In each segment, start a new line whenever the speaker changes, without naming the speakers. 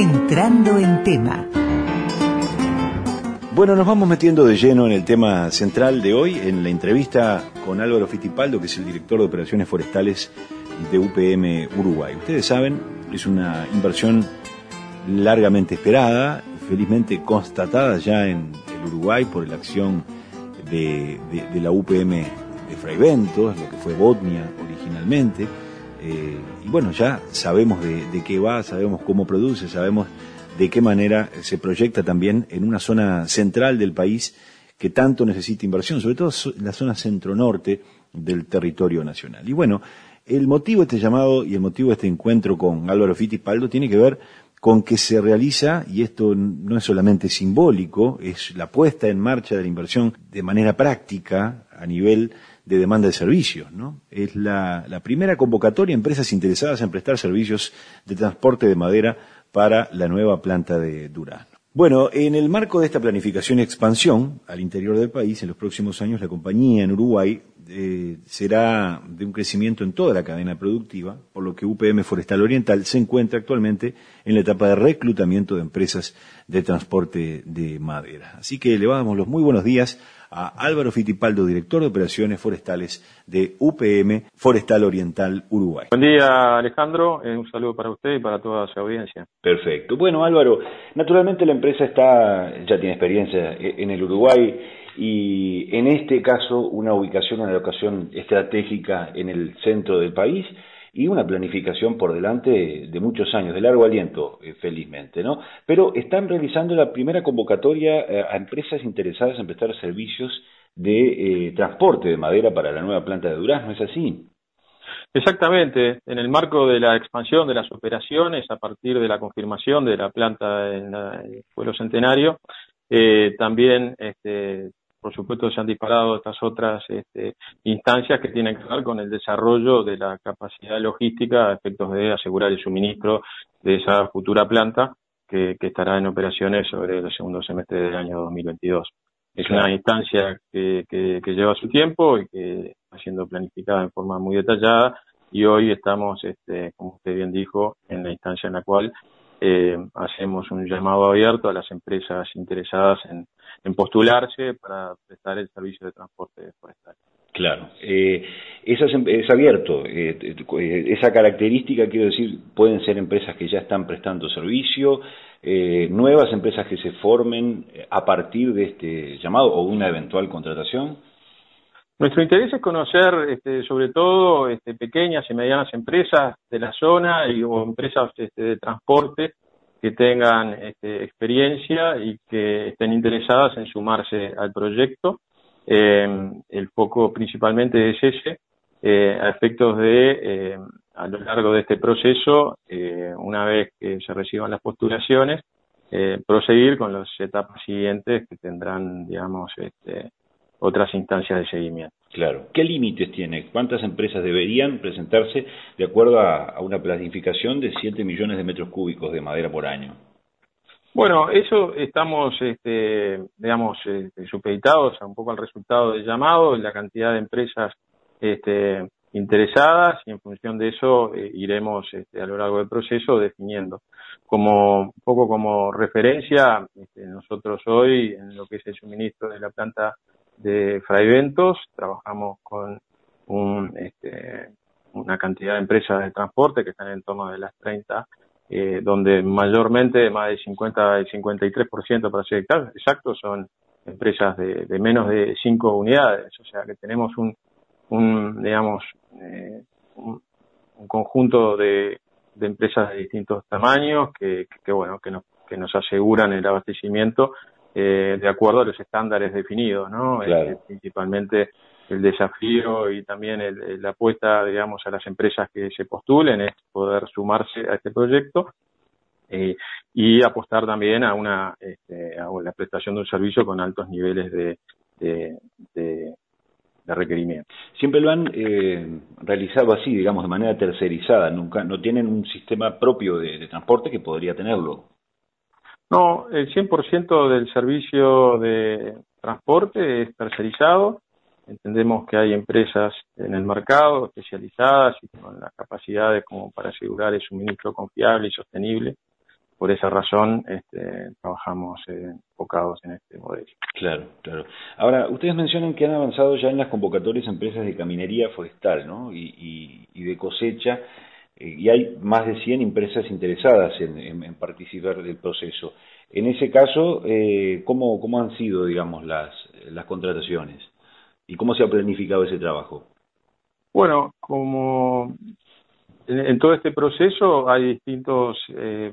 Entrando en tema.
Bueno, nos vamos metiendo de lleno en el tema central de hoy, en la entrevista con Álvaro Fitipaldo, que es el director de operaciones forestales de UPM Uruguay. Ustedes saben, es una inversión largamente esperada, felizmente constatada ya en el Uruguay por la acción de, la UPM de Fraiventos, lo que fue Botnia originalmente. Eh, y bueno, ya sabemos de qué va, sabemos cómo produce, sabemos de qué manera se proyecta también en una zona central del país que tanto necesita inversión, sobre todo la zona centro-norte del territorio nacional. Y bueno, el motivo de este llamado y el motivo de este encuentro con Álvaro Fittipaldo tiene que ver con que se realiza, y esto no es solamente simbólico, es la puesta en marcha de la inversión de manera práctica a nivel de demanda de servicios, ¿no? Es la, primera convocatoria a empresas interesadas en prestar servicios de transporte de madera para la nueva planta de Durán. Bueno, en el marco de esta planificación y expansión al interior del país, en los próximos años la compañía en Uruguay eh, será de un crecimiento en toda la cadena productiva, por lo que UPM Forestal Oriental se encuentra actualmente en la etapa de reclutamiento de empresas de transporte de madera. Así que le los muy buenos días a Álvaro Fitipaldo, director de operaciones forestales de UPM Forestal Oriental Uruguay.
Buen día, Alejandro. Eh, un saludo para usted y para toda su audiencia.
Perfecto. Bueno, Álvaro, naturalmente la empresa está, ya tiene experiencia en el Uruguay y en este caso una ubicación, una locación estratégica en el centro del país y una planificación por delante de muchos años, de largo aliento, eh, felizmente, ¿no? Pero están realizando la primera convocatoria eh, a empresas interesadas en prestar servicios de eh, transporte de madera para la nueva planta de Durazno, ¿es así?
Exactamente, en el marco de la expansión de las operaciones a partir de la confirmación de la planta en el pueblo centenario, también este, por supuesto se han disparado estas otras este, instancias que tienen que ver con el desarrollo de la capacidad logística a efectos de asegurar el suministro de esa futura planta que, estará en operaciones sobre el segundo semestre del año 2022. Es una instancia que, lleva su tiempo y que está siendo planificada en forma muy detallada y hoy estamos, este, como usted bien dijo, en la instancia en la cual eh, hacemos un llamado abierto a las empresas interesadas en, postularse para prestar el servicio de transporte forestal.
Claro, eh, es, es abierto. Eh, eh, esa característica, quiero decir, pueden ser empresas que ya están prestando servicio, nuevas empresas que se formen a partir de este llamado o una eventual contratación.
Nuestro interés es conocer, este, sobre todo, este, pequeñas y medianas empresas de la zona y o empresas este, de transporte que tengan este, experiencia y que estén interesadas en sumarse al proyecto. Eh, el foco principalmente es ese, eh, a efectos de, eh, a lo largo de este proceso, eh, una vez que se reciban las postulaciones, eh, proseguir con las etapas siguientes que tendrán, digamos, este, otras instancias de seguimiento.
Claro. ¿Qué límites tiene? ¿Cuántas empresas deberían presentarse de acuerdo a, una planificación de 7 millones de metros cúbicos de madera por año?
Bueno, eso estamos, este, digamos, este, supeditados un poco al resultado del llamado, la cantidad de empresas este, interesadas y en función de eso eh, iremos este, a lo largo del proceso definiendo. Como un poco como referencia, este, nosotros hoy en lo que es el suministro de la planta de Fraiventos, trabajamos con un, este, una cantidad de empresas de transporte que están en torno de las 30, eh, donde mayormente más del 50 y 53% para ser exacto son empresas de, de, menos de 5 unidades, o sea que tenemos un, un digamos, eh, un, conjunto de, de, empresas de distintos tamaños que, que, bueno, que nos, que nos aseguran el abastecimiento eh, de acuerdo a los estándares definidos, ¿no?
Claro.
Eh, principalmente el desafío y también el, la apuesta, digamos, a las empresas que se postulen es poder sumarse a este proyecto eh, y apostar también a una este, a la prestación de un servicio con altos niveles de, de, de, requerimiento.
Siempre lo han eh, realizado así, digamos, de manera tercerizada, nunca no tienen un sistema propio de transporte que podría tenerlo.
No, el 100% del servicio de transporte es tercerizado. Entendemos que hay empresas en el mercado especializadas y con las capacidades como para asegurar el suministro confiable y sostenible por esa razón este, trabajamos eh, enfocados en este modelo.
Claro, claro. Ahora, ustedes mencionan que han avanzado ya en las convocatorias empresas de caminería forestal ¿no? y, de cosecha, y hay más de 100 empresas interesadas en, participar del proceso. En ese caso, eh, ¿cómo, ¿cómo han sido, digamos, las, las contrataciones? ¿Y cómo se ha planificado ese trabajo?
Bueno, como en, todo este proceso hay distintos eh,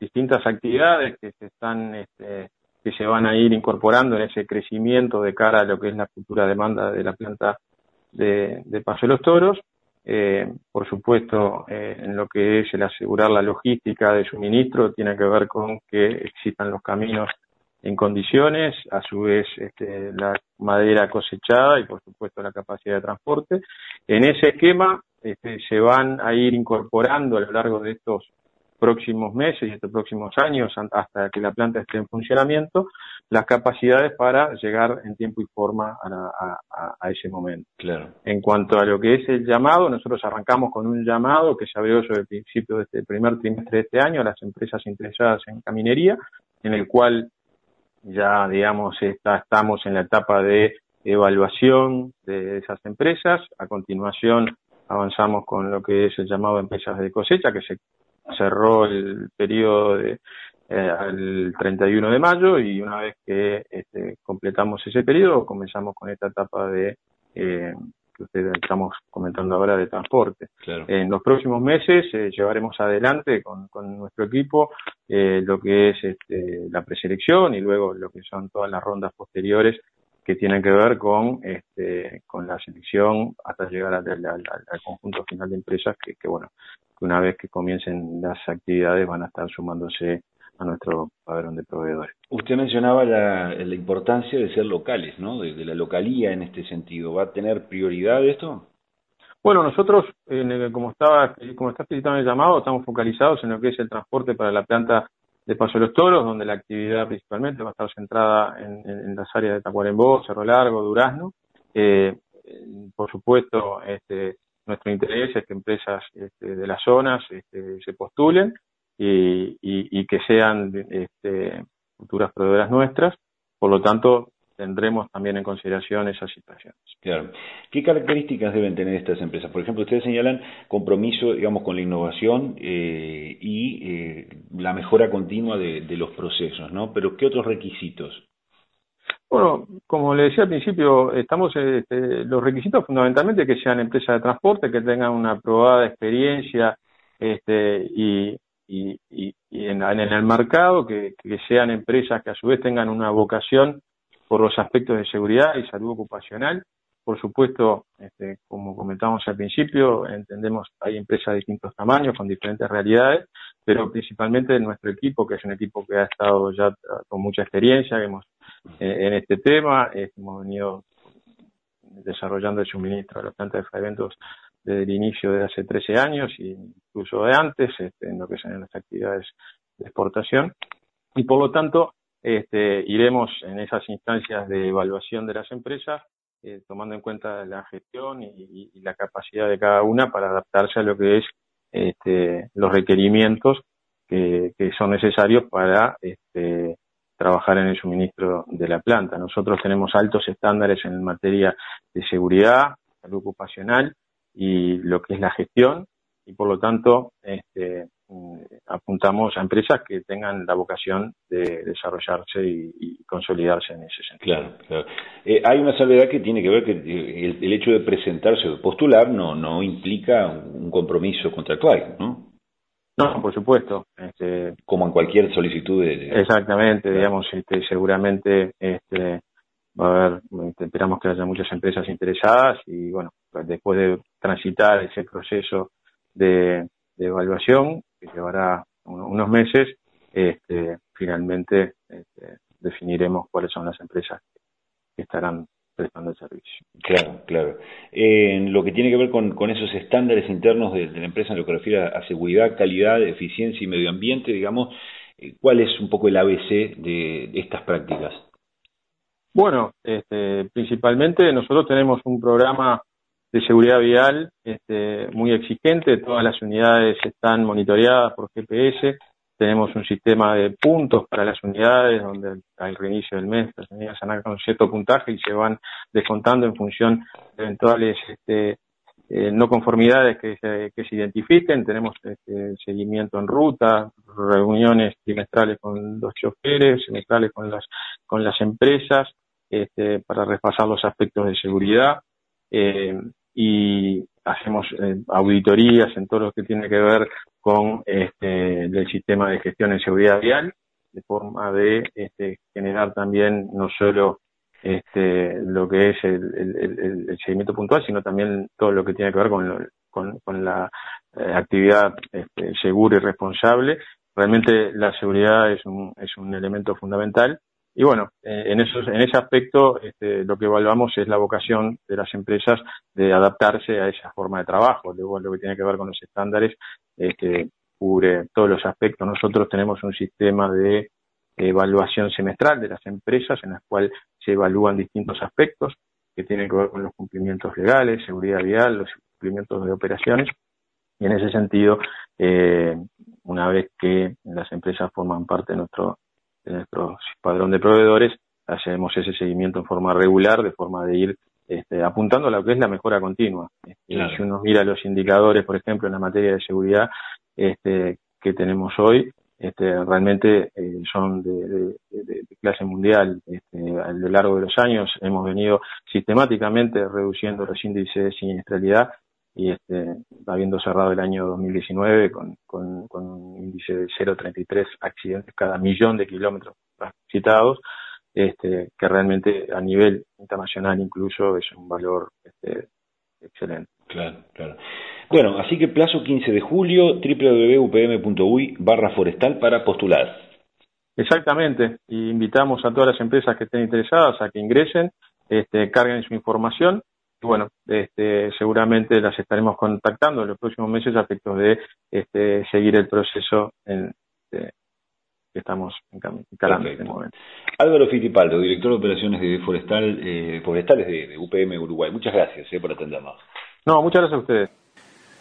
distintas actividades que se están este, que se van a ir incorporando en ese crecimiento de cara a lo que es la futura demanda de la planta de, Paso de los Toros. Eh, por supuesto, eh, en lo que es el asegurar la logística de suministro, tiene que ver con que existan los caminos en condiciones, a su vez este, la madera cosechada y por supuesto la capacidad de transporte. En ese esquema este, se van a ir incorporando a lo largo de estos próximos meses y estos próximos años, hasta que la planta esté en funcionamiento, las capacidades para llegar en tiempo y forma a, ese momento.
Claro.
En cuanto a lo que es el llamado, nosotros arrancamos con un llamado que se abrió sobre el principio de este primer trimestre de este año a las empresas interesadas en caminería, en el cual ya, digamos, estamos en la etapa de evaluación de esas empresas. A continuación, avanzamos con lo que es el llamado empresas de cosecha, que se cerró el periodo de, eh, el 31 de mayo y una vez que este, completamos ese periodo comenzamos con esta etapa de eh, que ustedes estamos comentando ahora de transporte. En los próximos meses eh, llevaremos adelante con, con nuestro equipo eh, lo que es este, la preselección y luego lo que son todas las rondas posteriores que tienen que ver con este, con la selección hasta llegar al, al, conjunto final de empresas que, que bueno que una vez que comiencen las actividades van a estar sumándose a nuestro padrón de proveedores.
Usted mencionaba la, importancia de ser locales, ¿no? De, la localía en este sentido. ¿Va a tener prioridad esto?
Bueno, nosotros, como estaba como está explicitado en el llamado, estamos focalizados en lo que es el transporte para la planta de Paso de los Toros, donde la actividad principalmente va a estar centrada en, las áreas de Tacuarembó, Cerro Largo, Durazno. Eh, por supuesto, este, nuestro interés es que empresas este, de las zonas este, se postulen y, y, que sean este, futuras proveedoras nuestras. Por lo tanto, tendremos también en consideración esas situaciones.
Claro. ¿Qué características deben tener estas empresas? Por ejemplo, ustedes señalan compromiso, digamos, con la innovación eh, y eh, la mejora continua de, los procesos, ¿no? Pero ¿qué otros requisitos?
Bueno, como le decía al principio, estamos este, los requisitos fundamentalmente que sean empresas de transporte, que tengan una aprobada experiencia este, y, y, y, en, el mercado, que, sean empresas que a su vez tengan una vocación por los aspectos de seguridad y salud ocupacional. Por supuesto, este, como comentamos al principio, entendemos hay empresas de distintos tamaños, con diferentes realidades, pero principalmente nuestro equipo, que es un equipo que ha estado ya con mucha experiencia hemos, eh, en este tema, hemos venido desarrollando el suministro a las plantas de eventos desde el inicio de hace 13 años e incluso de antes este, en lo que son las actividades de exportación y por lo tanto este, iremos en esas instancias de evaluación de las empresas eh, tomando en cuenta la gestión y, la capacidad de cada una para adaptarse a lo que es este, los requerimientos que, que son necesarios para este, trabajar en el suministro de la planta. Nosotros tenemos altos estándares en materia de seguridad, salud ocupacional y lo que es la gestión y por lo tanto este, mm, apuntamos a empresas que tengan la vocación de desarrollarse y, consolidarse en ese sentido.
Claro, claro. Eh, hay una salvedad que tiene que ver que eh, el, hecho de presentarse o postular no, no implica un compromiso contractual, ¿no?
No, por supuesto. Este,
Como en cualquier solicitud de...
Exactamente, digamos, este, seguramente este, va a haber, esperamos que haya muchas empresas interesadas y bueno, después de transitar ese proceso de, evaluación que llevará unos meses, este, finalmente este, definiremos cuáles son las empresas que estarán prestando el servicio.
Claro, claro. En lo que tiene que ver con, esos estándares internos de, la empresa en lo que refiere a, seguridad, calidad, eficiencia y medio ambiente, digamos, eh, ¿cuál es un poco el ABC de estas prácticas?
Bueno, este, principalmente nosotros tenemos un programa de seguridad vial este, muy exigente, todas las unidades están monitoreadas por GPS, tenemos un sistema de puntos para las unidades, donde al reinicio del mes las unidades han con cierto puntaje y se van descontando en función de eventuales este, eh, no conformidades que se, que se identifiquen. Tenemos este, seguimiento en ruta, reuniones trimestrales con los choferes, semestrales con las, con las empresas, este, para repasar los aspectos de seguridad. Eh, y hacemos eh, auditorías en todo lo que tiene que ver con este, el sistema de gestión en seguridad vial, de forma de este, generar también no solo este, lo que es el, seguimiento puntual, sino también todo lo que tiene que ver con, con, la eh, actividad este, segura y responsable. Realmente la seguridad es un, es un elemento fundamental y bueno, eh, en, esos, en ese aspecto este, lo que evaluamos es la vocación de las empresas de adaptarse a esa forma de trabajo. Luego lo que tiene que ver con los estándares este, cubre todos los aspectos. Nosotros tenemos un sistema de evaluación semestral de las empresas en el cual se evalúan distintos aspectos que tienen que ver con los cumplimientos legales, seguridad vial, los cumplimientos de operaciones. Y en ese sentido, eh, una vez que las empresas forman parte de nuestro de nuestro padrón de proveedores, hacemos ese seguimiento en forma regular, de forma de ir este, apuntando a lo que es la mejora continua. Este, si uno mira los indicadores, por ejemplo, en la materia de seguridad este, que tenemos hoy, este, realmente eh, son de, clase mundial. Este, a lo largo de los años hemos venido sistemáticamente reduciendo los índices de siniestralidad y este, habiendo cerrado el año 2019 con, con, con un índice de 0,33 accidentes cada millón de kilómetros citados, este, que realmente a nivel internacional incluso es un valor este, excelente.
Claro, claro. Bueno, así que plazo 15 de julio, www.upm.uy barra forestal para postular.
Exactamente, y invitamos a todas las empresas que estén interesadas a que ingresen, este, carguen su información bueno, este, seguramente las estaremos contactando en los próximos meses a efectos de este, seguir el proceso en, este, que estamos encarando en este momento.
Álvaro Fitipaldo, director de operaciones de forestal, eh, forestales de, UPM Uruguay. Muchas gracias eh, por atendernos.
No, muchas gracias a ustedes.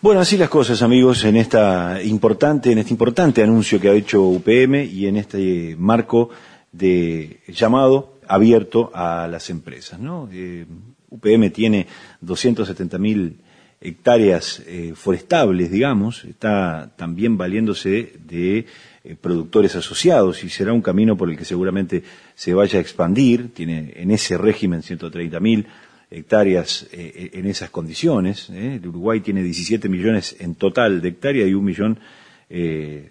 Bueno, así las cosas, amigos, en esta importante, en este importante anuncio que ha hecho UPM y en este marco de llamado abierto a las empresas, ¿no? Eh, UPM tiene 270.000 hectáreas eh, forestables, digamos, está también valiéndose de eh, productores asociados y será un camino por el que seguramente se vaya a expandir, tiene en ese régimen 130.000 hectáreas eh, en esas condiciones, el Uruguay tiene 17 millones en total de hectáreas y un millón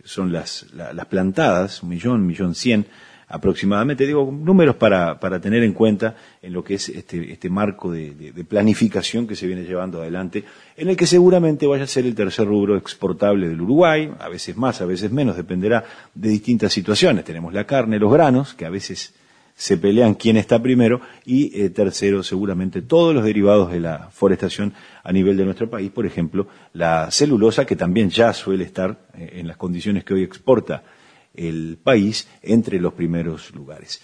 son las, las plantadas, un millón, un millón cien aproximadamente. Digo, números para, para tener en cuenta en lo que es este, este marco de, de, planificación que se viene llevando adelante, en el que seguramente vaya a ser el tercer rubro exportable del Uruguay, a veces más, a veces menos, dependerá de distintas situaciones. Tenemos la carne, los granos, que a veces se pelean quién está primero, y eh, tercero, seguramente todos los derivados de la forestación a nivel de nuestro país, por ejemplo, la celulosa, que también ya suele estar eh, en las condiciones que hoy exporta el país entre los primeros lugares.